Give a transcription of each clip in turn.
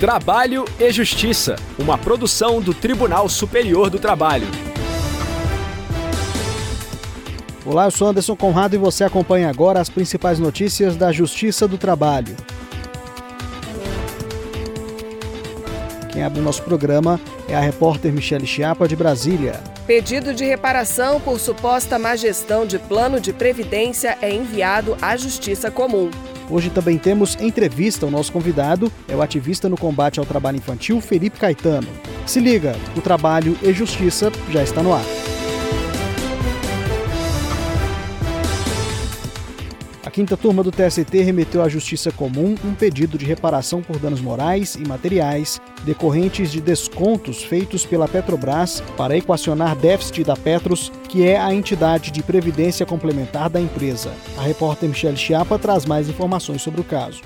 Trabalho e Justiça, uma produção do Tribunal Superior do Trabalho. Olá, eu sou Anderson Conrado e você acompanha agora as principais notícias da Justiça do Trabalho. Quem abre o nosso programa é a repórter Michele Chiapa, de Brasília. Pedido de reparação por suposta má gestão de plano de previdência é enviado à Justiça Comum. Hoje também temos entrevista. O nosso convidado é o ativista no combate ao trabalho infantil, Felipe Caetano. Se liga, o trabalho e justiça já está no ar. Quinta turma do TST remeteu à Justiça Comum um pedido de reparação por danos morais e materiais decorrentes de descontos feitos pela Petrobras para equacionar déficit da Petros, que é a entidade de previdência complementar da empresa. A repórter Michelle Chiapa traz mais informações sobre o caso.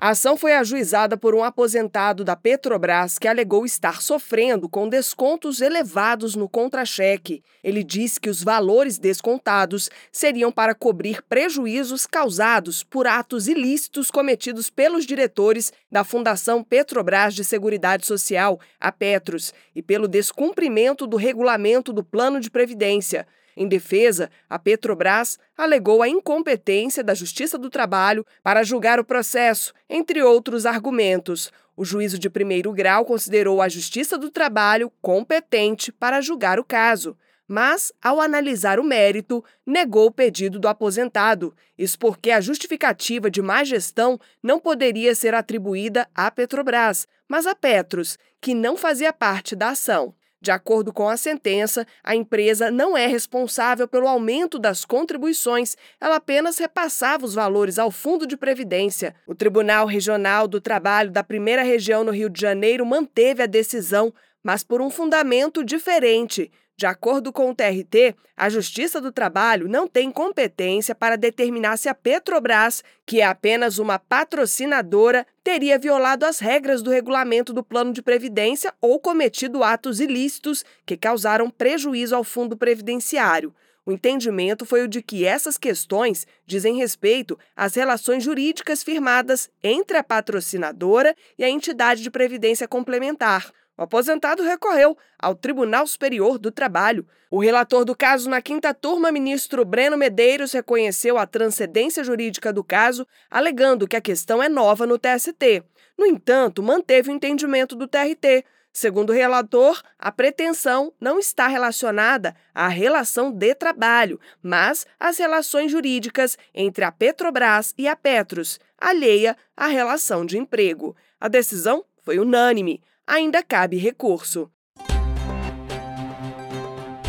A ação foi ajuizada por um aposentado da Petrobras que alegou estar sofrendo com descontos elevados no contra-cheque. Ele disse que os valores descontados seriam para cobrir prejuízos causados por atos ilícitos cometidos pelos diretores da Fundação Petrobras de Seguridade Social, a Petros, e pelo descumprimento do regulamento do Plano de Previdência. Em defesa, a Petrobras alegou a incompetência da Justiça do Trabalho para julgar o processo, entre outros argumentos. O juízo de primeiro grau considerou a Justiça do Trabalho competente para julgar o caso mas, ao analisar o mérito, negou o pedido do aposentado. Isso porque a justificativa de má gestão não poderia ser atribuída à Petrobras, mas a Petros, que não fazia parte da ação. De acordo com a sentença, a empresa não é responsável pelo aumento das contribuições, ela apenas repassava os valores ao Fundo de Previdência. O Tribunal Regional do Trabalho da Primeira Região no Rio de Janeiro manteve a decisão, mas por um fundamento diferente. De acordo com o TRT, a Justiça do Trabalho não tem competência para determinar se a Petrobras, que é apenas uma patrocinadora, teria violado as regras do regulamento do plano de previdência ou cometido atos ilícitos que causaram prejuízo ao fundo previdenciário. O entendimento foi o de que essas questões dizem respeito às relações jurídicas firmadas entre a patrocinadora e a entidade de previdência complementar. O aposentado recorreu ao Tribunal Superior do Trabalho. O relator do caso na quinta turma, ministro Breno Medeiros, reconheceu a transcendência jurídica do caso, alegando que a questão é nova no TST. No entanto, manteve o entendimento do TRT. Segundo o relator, a pretensão não está relacionada à relação de trabalho, mas às relações jurídicas entre a Petrobras e a Petros, alheia à relação de emprego. A decisão foi unânime ainda cabe recurso.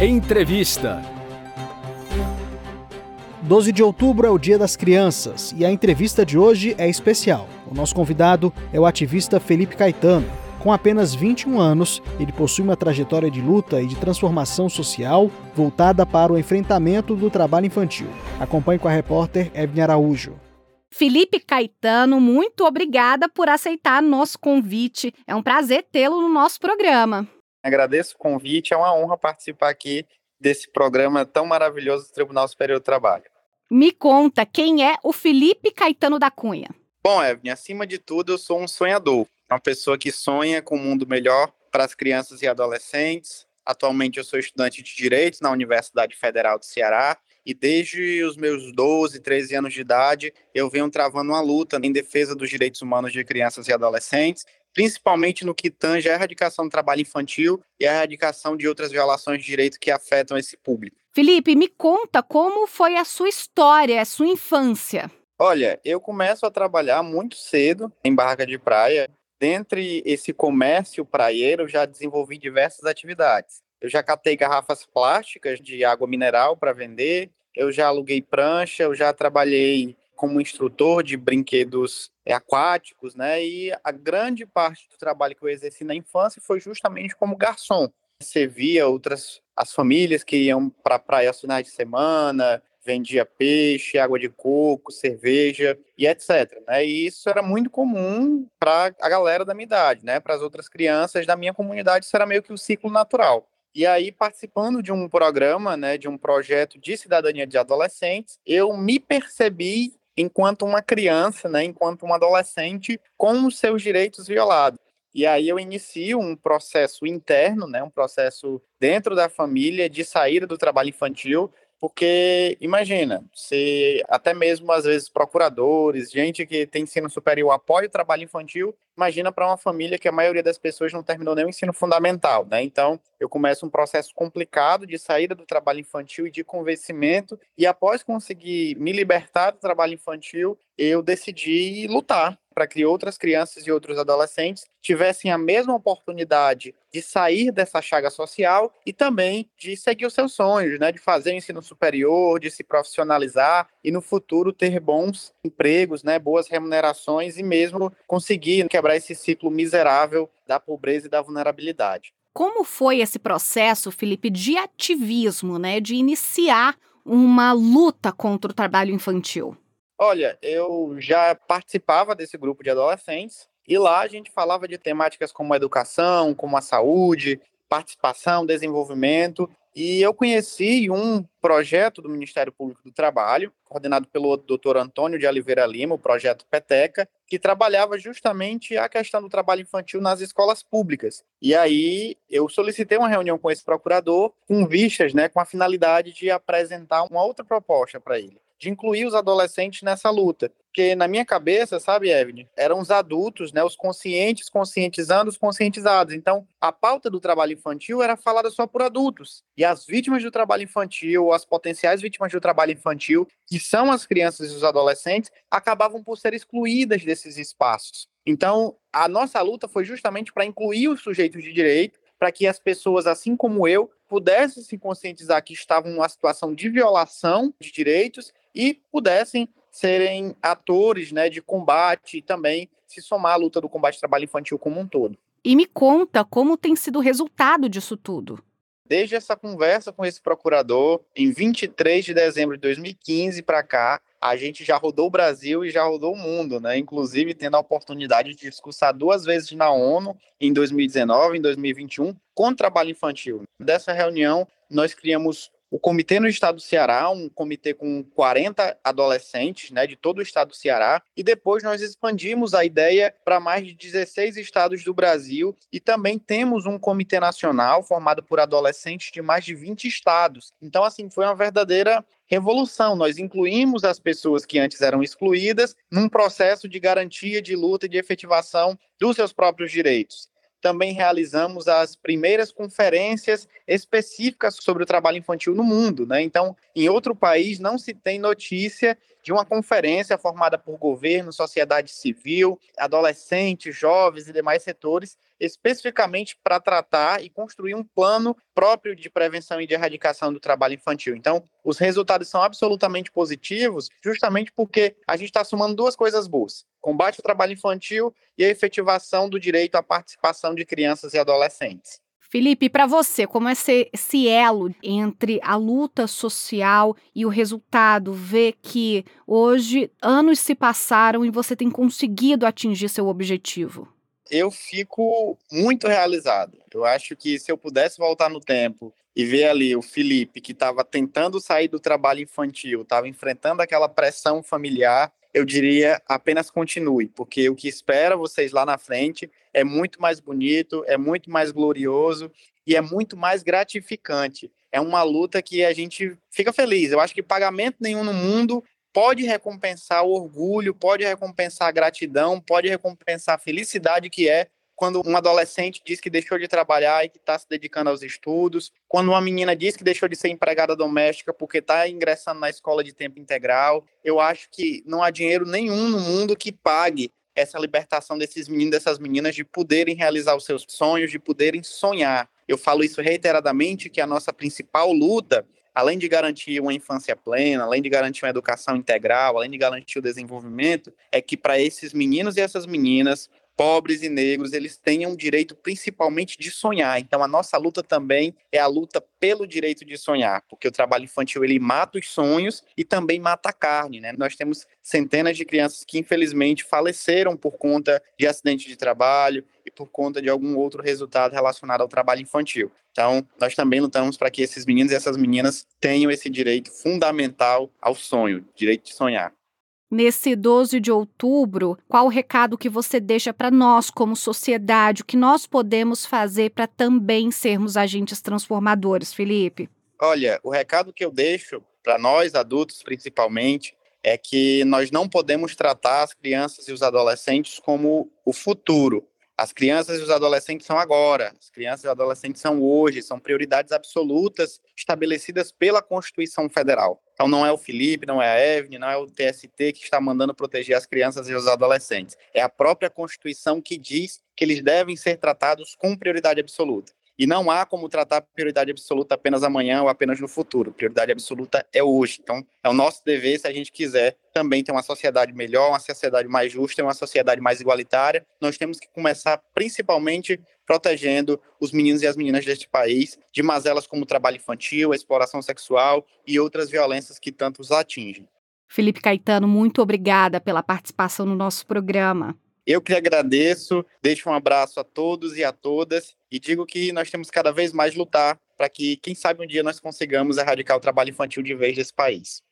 Entrevista. 12 de outubro é o Dia das Crianças e a entrevista de hoje é especial. O nosso convidado é o ativista Felipe Caetano. Com apenas 21 anos, ele possui uma trajetória de luta e de transformação social voltada para o enfrentamento do trabalho infantil. Acompanhe com a repórter Evne Araújo. Felipe Caetano, muito obrigada por aceitar nosso convite. É um prazer tê-lo no nosso programa. Agradeço o convite, é uma honra participar aqui desse programa tão maravilhoso do Tribunal Superior do Trabalho. Me conta, quem é o Felipe Caetano da Cunha? Bom, Evelyn, acima de tudo, eu sou um sonhador, uma pessoa que sonha com um mundo melhor para as crianças e adolescentes. Atualmente eu sou estudante de Direito na Universidade Federal do Ceará e desde os meus 12, 13 anos de idade, eu venho travando uma luta em defesa dos direitos humanos de crianças e adolescentes, principalmente no que tange a erradicação do trabalho infantil e a erradicação de outras violações de direito que afetam esse público. Felipe, me conta como foi a sua história, a sua infância. Olha, eu começo a trabalhar muito cedo em barraca de praia. Dentre esse comércio praieiro, já desenvolvi diversas atividades. Eu já catei garrafas plásticas de água mineral para vender, eu já aluguei prancha, eu já trabalhei como instrutor de brinquedos aquáticos, né? E a grande parte do trabalho que eu exerci na infância foi justamente como garçom. Servia outras as famílias que iam para a praia aos finais de semana, vendia peixe, água de coco, cerveja e etc. Né? E isso era muito comum para a galera da minha idade, né? Para as outras crianças da minha comunidade, isso era meio que o ciclo natural. E aí, participando de um programa, né, de um projeto de cidadania de adolescentes, eu me percebi enquanto uma criança, né, enquanto um adolescente com os seus direitos violados. E aí eu inicio um processo interno, né, um processo dentro da família de saída do trabalho infantil, porque imagina, se até mesmo às vezes procuradores, gente que tem ensino superior apoia o trabalho infantil, imagina para uma família que a maioria das pessoas não terminou nem o ensino fundamental, né? Então, eu começo um processo complicado de saída do trabalho infantil e de convencimento, e após conseguir me libertar do trabalho infantil, eu decidi lutar para que outras crianças e outros adolescentes tivessem a mesma oportunidade de sair dessa chaga social e também de seguir os seus sonhos, né, de fazer ensino superior, de se profissionalizar e no futuro ter bons empregos, né, boas remunerações e mesmo conseguir quebrar esse ciclo miserável da pobreza e da vulnerabilidade. Como foi esse processo, Felipe, de ativismo, né, de iniciar uma luta contra o trabalho infantil? Olha, eu já participava desse grupo de adolescentes e lá a gente falava de temáticas como a educação, como a saúde, participação, desenvolvimento. E eu conheci um projeto do Ministério Público do Trabalho, coordenado pelo Dr. Antônio de Oliveira Lima, o projeto Peteca, que trabalhava justamente a questão do trabalho infantil nas escolas públicas. E aí eu solicitei uma reunião com esse procurador, com vistas, né, com a finalidade de apresentar uma outra proposta para ele de incluir os adolescentes nessa luta. Porque na minha cabeça, sabe, Evelyn, eram os adultos, né, os conscientes conscientizando os conscientizados. Então, a pauta do trabalho infantil era falada só por adultos. E as vítimas do trabalho infantil, as potenciais vítimas do trabalho infantil, que são as crianças e os adolescentes, acabavam por ser excluídas desses espaços. Então, a nossa luta foi justamente para incluir os sujeitos de direito, para que as pessoas, assim como eu, pudessem se conscientizar que estavam numa situação de violação de direitos e pudessem serem atores né, de combate e também se somar à luta do combate ao trabalho infantil como um todo. E me conta como tem sido o resultado disso tudo. Desde essa conversa com esse procurador, em 23 de dezembro de 2015 para cá, a gente já rodou o Brasil e já rodou o mundo, né? Inclusive tendo a oportunidade de discursar duas vezes na ONU, em 2019 e em 2021, contra o trabalho infantil. Dessa reunião, nós criamos o comitê no estado do Ceará, um comitê com 40 adolescentes, né, de todo o estado do Ceará, e depois nós expandimos a ideia para mais de 16 estados do Brasil e também temos um comitê nacional formado por adolescentes de mais de 20 estados. Então, assim, foi uma verdadeira revolução. Nós incluímos as pessoas que antes eram excluídas num processo de garantia de luta e de efetivação dos seus próprios direitos também realizamos as primeiras conferências específicas sobre o trabalho infantil no mundo. Né? Então, em outro país, não se tem notícia de uma conferência formada por governo, sociedade civil, adolescentes, jovens e demais setores especificamente para tratar e construir um plano próprio de prevenção e de erradicação do trabalho infantil. Então, os resultados são absolutamente positivos, justamente porque a gente está somando duas coisas boas: combate ao trabalho infantil e a efetivação do direito à participação de crianças e adolescentes. Felipe, para você, como é esse elo entre a luta social e o resultado? Ver que hoje anos se passaram e você tem conseguido atingir seu objetivo? Eu fico muito realizado. Eu acho que se eu pudesse voltar no tempo e ver ali o Felipe, que estava tentando sair do trabalho infantil, estava enfrentando aquela pressão familiar, eu diria apenas continue, porque o que espera vocês lá na frente é muito mais bonito, é muito mais glorioso e é muito mais gratificante. É uma luta que a gente fica feliz. Eu acho que pagamento nenhum no mundo pode recompensar o orgulho, pode recompensar a gratidão, pode recompensar a felicidade que é quando um adolescente diz que deixou de trabalhar e que está se dedicando aos estudos, quando uma menina diz que deixou de ser empregada doméstica porque está ingressando na escola de tempo integral. Eu acho que não há dinheiro nenhum no mundo que pague essa libertação desses meninos, dessas meninas de poderem realizar os seus sonhos, de poderem sonhar. Eu falo isso reiteradamente que a nossa principal luta além de garantir uma infância plena, além de garantir uma educação integral, além de garantir o desenvolvimento, é que para esses meninos e essas meninas pobres e negros, eles tenham o direito principalmente de sonhar. Então a nossa luta também é a luta pelo direito de sonhar, porque o trabalho infantil ele mata os sonhos e também mata a carne, né? Nós temos centenas de crianças que infelizmente faleceram por conta de acidente de trabalho e por conta de algum outro resultado relacionado ao trabalho infantil. Então, nós também lutamos para que esses meninos e essas meninas tenham esse direito fundamental ao sonho, direito de sonhar. Nesse 12 de outubro, qual o recado que você deixa para nós como sociedade, o que nós podemos fazer para também sermos agentes transformadores, Felipe? Olha, o recado que eu deixo para nós adultos, principalmente, é que nós não podemos tratar as crianças e os adolescentes como o futuro. As crianças e os adolescentes são agora, as crianças e os adolescentes são hoje, são prioridades absolutas estabelecidas pela Constituição Federal. Então não é o Felipe, não é a Evne, não é o TST que está mandando proteger as crianças e os adolescentes. É a própria Constituição que diz que eles devem ser tratados com prioridade absoluta. E não há como tratar prioridade absoluta apenas amanhã ou apenas no futuro. Prioridade absoluta é hoje. Então, é o nosso dever, se a gente quiser também ter uma sociedade melhor, uma sociedade mais justa, uma sociedade mais igualitária, nós temos que começar principalmente protegendo os meninos e as meninas deste país de mazelas como trabalho infantil, exploração sexual e outras violências que tanto os atingem. Felipe Caetano, muito obrigada pela participação no nosso programa. Eu que agradeço, deixo um abraço a todos e a todas e digo que nós temos cada vez mais lutar para que, quem sabe, um dia nós consigamos erradicar o trabalho infantil de vez desse país.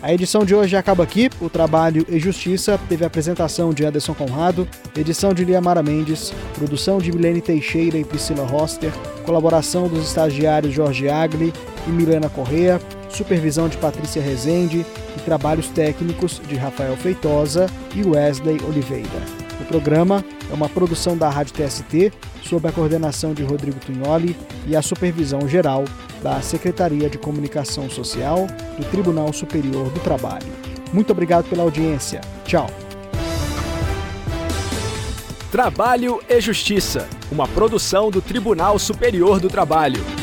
A edição de hoje acaba aqui. O Trabalho e Justiça teve a apresentação de Anderson Conrado, edição de Liamara Mendes, produção de Milene Teixeira e Priscila Roster, colaboração dos estagiários Jorge Agli e Milena Correa, supervisão de Patrícia Rezende e trabalhos técnicos de Rafael Feitosa e Wesley Oliveira. O programa é uma produção da Rádio TST, sob a coordenação de Rodrigo Tunholi e a supervisão geral da Secretaria de Comunicação Social do Tribunal Superior do Trabalho. Muito obrigado pela audiência. Tchau. Trabalho e Justiça, uma produção do Tribunal Superior do Trabalho.